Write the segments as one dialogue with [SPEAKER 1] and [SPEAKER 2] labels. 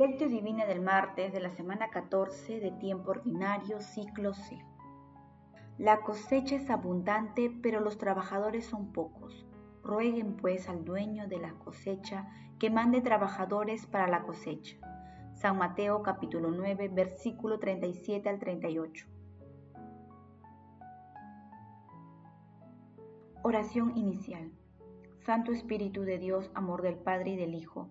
[SPEAKER 1] Lectio Divina del martes de la semana 14 de tiempo ordinario, ciclo C. La cosecha es abundante, pero los trabajadores son pocos. Rueguen pues al dueño de la cosecha que mande trabajadores para la cosecha. San Mateo capítulo 9, versículo 37 al 38. Oración inicial. Santo Espíritu de Dios, amor del Padre y del Hijo,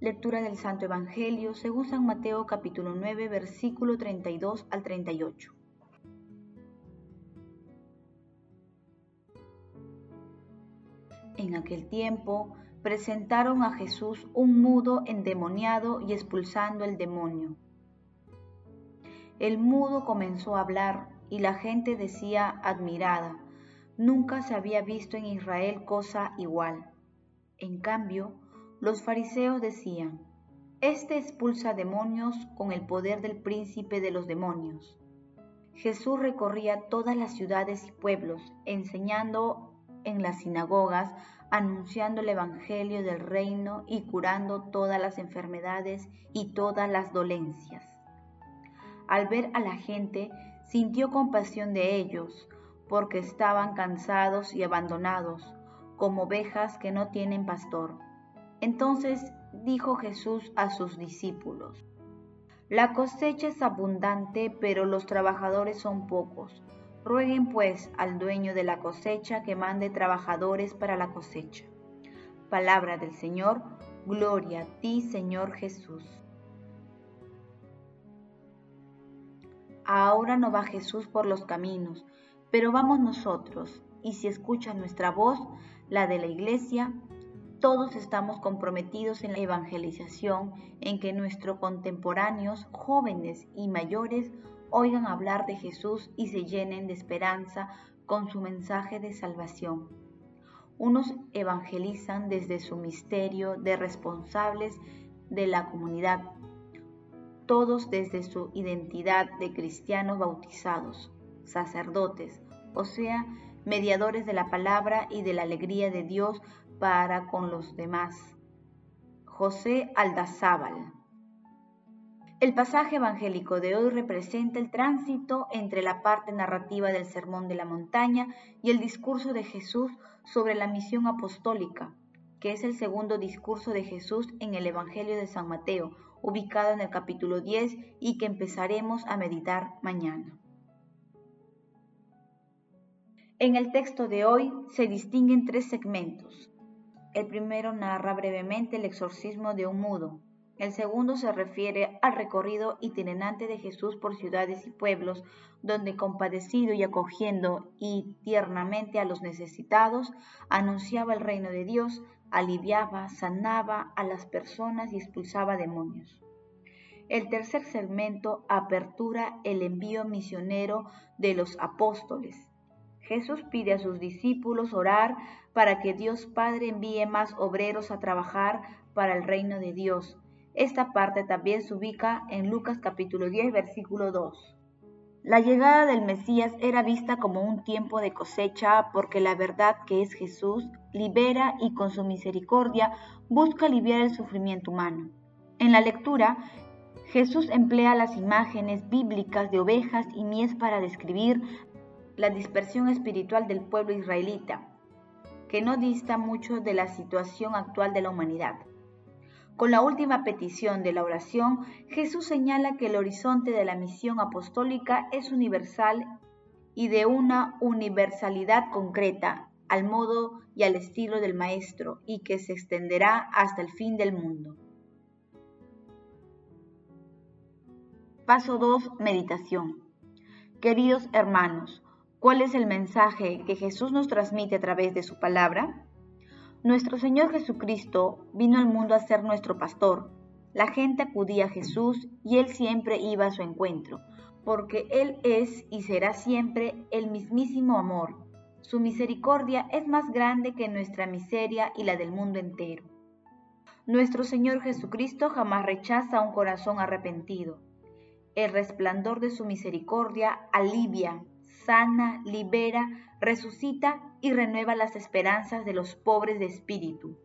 [SPEAKER 1] Lectura del Santo Evangelio según San Mateo capítulo 9 versículo 32 al 38. En aquel tiempo presentaron a Jesús un mudo endemoniado y expulsando el demonio. El mudo comenzó a hablar y la gente decía admirada, nunca se había visto en Israel cosa igual. En cambio, los fariseos decían, Este expulsa demonios con el poder del príncipe de los demonios. Jesús recorría todas las ciudades y pueblos, enseñando en las sinagogas, anunciando el Evangelio del reino y curando todas las enfermedades y todas las dolencias. Al ver a la gente, sintió compasión de ellos, porque estaban cansados y abandonados como ovejas que no tienen pastor. Entonces dijo Jesús a sus discípulos, La cosecha es abundante, pero los trabajadores son pocos. Rueguen pues al dueño de la cosecha que mande trabajadores para la cosecha. Palabra del Señor, gloria a ti Señor Jesús. Ahora no va Jesús por los caminos, pero vamos nosotros, y si escucha nuestra voz, la de la Iglesia, todos estamos comprometidos en la evangelización, en que nuestros contemporáneos, jóvenes y mayores, oigan hablar de Jesús y se llenen de esperanza con su mensaje de salvación. Unos evangelizan desde su misterio de responsables de la comunidad, todos desde su identidad de cristianos bautizados, sacerdotes, o sea, mediadores de la palabra y de la alegría de Dios para con los demás. José Aldazábal. El pasaje evangélico de hoy representa el tránsito entre la parte narrativa del Sermón de la Montaña y el discurso de Jesús sobre la misión apostólica, que es el segundo discurso de Jesús en el Evangelio de San Mateo, ubicado en el capítulo 10 y que empezaremos a meditar mañana. En el texto de hoy se distinguen tres segmentos. El primero narra brevemente el exorcismo de un mudo. El segundo se refiere al recorrido itinerante de Jesús por ciudades y pueblos, donde compadecido y acogiendo y tiernamente a los necesitados, anunciaba el reino de Dios, aliviaba, sanaba a las personas y expulsaba demonios. El tercer segmento apertura el envío misionero de los apóstoles Jesús pide a sus discípulos orar para que Dios Padre envíe más obreros a trabajar para el reino de Dios. Esta parte también se ubica en Lucas capítulo 10, versículo 2. La llegada del Mesías era vista como un tiempo de cosecha porque la verdad que es Jesús libera y con su misericordia busca aliviar el sufrimiento humano. En la lectura, Jesús emplea las imágenes bíblicas de ovejas y mies para describir la dispersión espiritual del pueblo israelita, que no dista mucho de la situación actual de la humanidad. Con la última petición de la oración, Jesús señala que el horizonte de la misión apostólica es universal y de una universalidad concreta, al modo y al estilo del Maestro, y que se extenderá hasta el fin del mundo. Paso 2. Meditación. Queridos hermanos, ¿Cuál es el mensaje que Jesús nos transmite a través de su palabra? Nuestro Señor Jesucristo vino al mundo a ser nuestro pastor. La gente acudía a Jesús y él siempre iba a su encuentro, porque él es y será siempre el mismísimo amor. Su misericordia es más grande que nuestra miseria y la del mundo entero. Nuestro Señor Jesucristo jamás rechaza un corazón arrepentido. El resplandor de su misericordia alivia, sana, libera, resucita y renueva las esperanzas de los pobres de espíritu.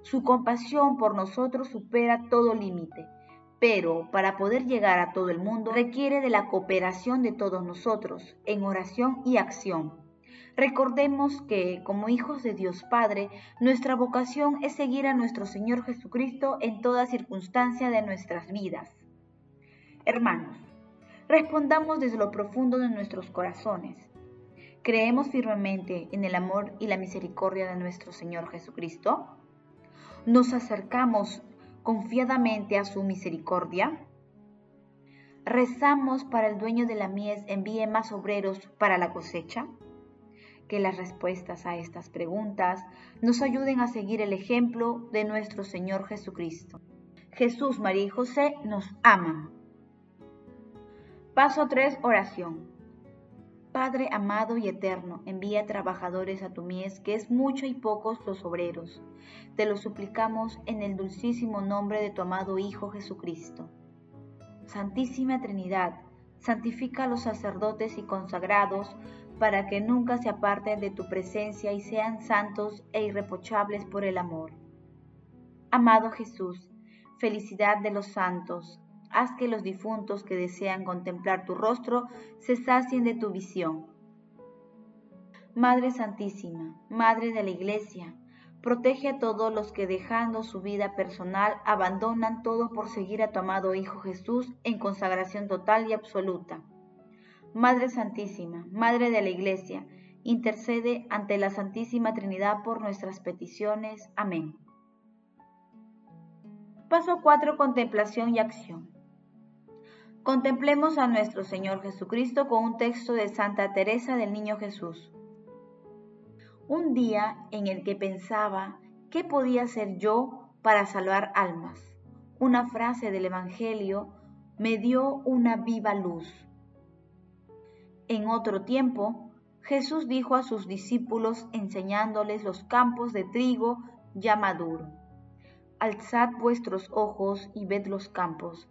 [SPEAKER 1] Su compasión por nosotros supera todo límite, pero para poder llegar a todo el mundo requiere de la cooperación de todos nosotros en oración y acción. Recordemos que, como hijos de Dios Padre, nuestra vocación es seguir a nuestro Señor Jesucristo en toda circunstancia de nuestras vidas. Hermanos, respondamos desde lo profundo de nuestros corazones. ¿Creemos firmemente en el amor y la misericordia de nuestro Señor Jesucristo? ¿Nos acercamos confiadamente a su misericordia? ¿Rezamos para el dueño de la mies envíe más obreros para la cosecha? Que las respuestas a estas preguntas nos ayuden a seguir el ejemplo de nuestro Señor Jesucristo. Jesús, María y José nos aman. Paso 3. Oración. Padre amado y eterno, envía trabajadores a tu mies, que es mucho y pocos los obreros. Te lo suplicamos en el dulcísimo nombre de tu amado Hijo Jesucristo. Santísima Trinidad, santifica a los sacerdotes y consagrados para que nunca se aparten de tu presencia y sean santos e irreprochables por el amor. Amado Jesús, felicidad de los santos, haz que los difuntos que desean contemplar tu rostro se sacien de tu visión. Madre Santísima, Madre de la Iglesia, protege a todos los que dejando su vida personal abandonan todo por seguir a tu amado Hijo Jesús en consagración total y absoluta. Madre Santísima, Madre de la Iglesia, intercede ante la Santísima Trinidad por nuestras peticiones. Amén. Paso 4. Contemplación y acción. Contemplemos a nuestro Señor Jesucristo con un texto de Santa Teresa del Niño Jesús. Un día en el que pensaba qué podía hacer yo para salvar almas. Una frase del Evangelio me dio una viva luz. En otro tiempo, Jesús dijo a sus discípulos enseñándoles los campos de trigo ya maduro. Alzad vuestros ojos y ved los campos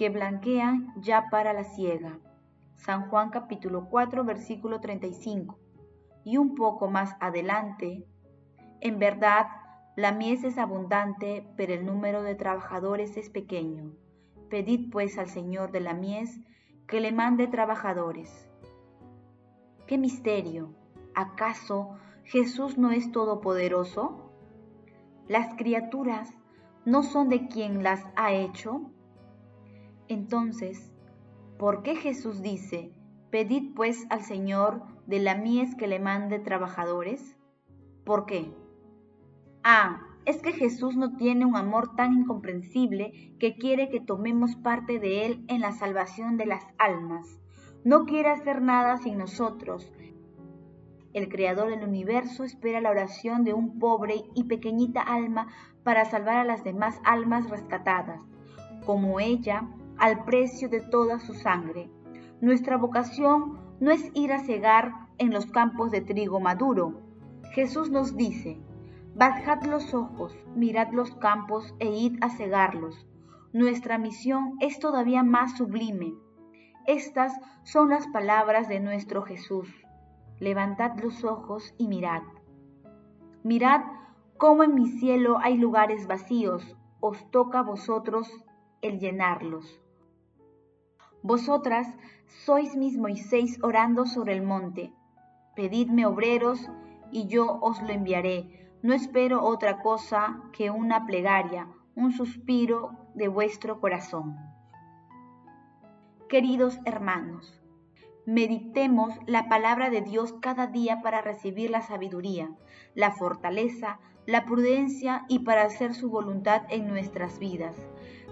[SPEAKER 1] que blanquean ya para la siega. San Juan capítulo 4 versículo 35. Y un poco más adelante, en verdad, la mies es abundante, pero el número de trabajadores es pequeño. Pedid pues al Señor de la mies que le mande trabajadores. ¡Qué misterio! ¿Acaso Jesús no es todopoderoso? ¿Las criaturas no son de quien las ha hecho? Entonces, ¿por qué Jesús dice, pedid pues al Señor de la mies que le mande trabajadores? ¿Por qué? Ah, es que Jesús no tiene un amor tan incomprensible que quiere que tomemos parte de Él en la salvación de las almas. No quiere hacer nada sin nosotros. El Creador del universo espera la oración de un pobre y pequeñita alma para salvar a las demás almas rescatadas. Como ella, al precio de toda su sangre. Nuestra vocación no es ir a cegar en los campos de trigo maduro. Jesús nos dice, bajad los ojos, mirad los campos e id a cegarlos. Nuestra misión es todavía más sublime. Estas son las palabras de nuestro Jesús. Levantad los ojos y mirad. Mirad cómo en mi cielo hay lugares vacíos, os toca a vosotros el llenarlos. Vosotras sois mis Moisés orando sobre el monte. Pedidme obreros y yo os lo enviaré. No espero otra cosa que una plegaria, un suspiro de vuestro corazón. Queridos hermanos, meditemos la palabra de Dios cada día para recibir la sabiduría, la fortaleza, la prudencia y para hacer su voluntad en nuestras vidas.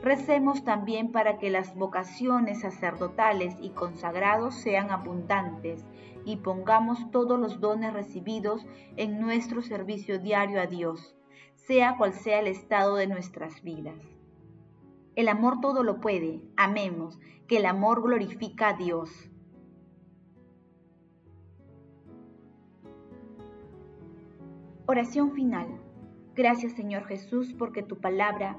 [SPEAKER 1] Recemos también para que las vocaciones sacerdotales y consagrados sean abundantes y pongamos todos los dones recibidos en nuestro servicio diario a Dios, sea cual sea el estado de nuestras vidas. El amor todo lo puede. Amemos, que el amor glorifica a Dios. Oración final. Gracias Señor Jesús porque tu palabra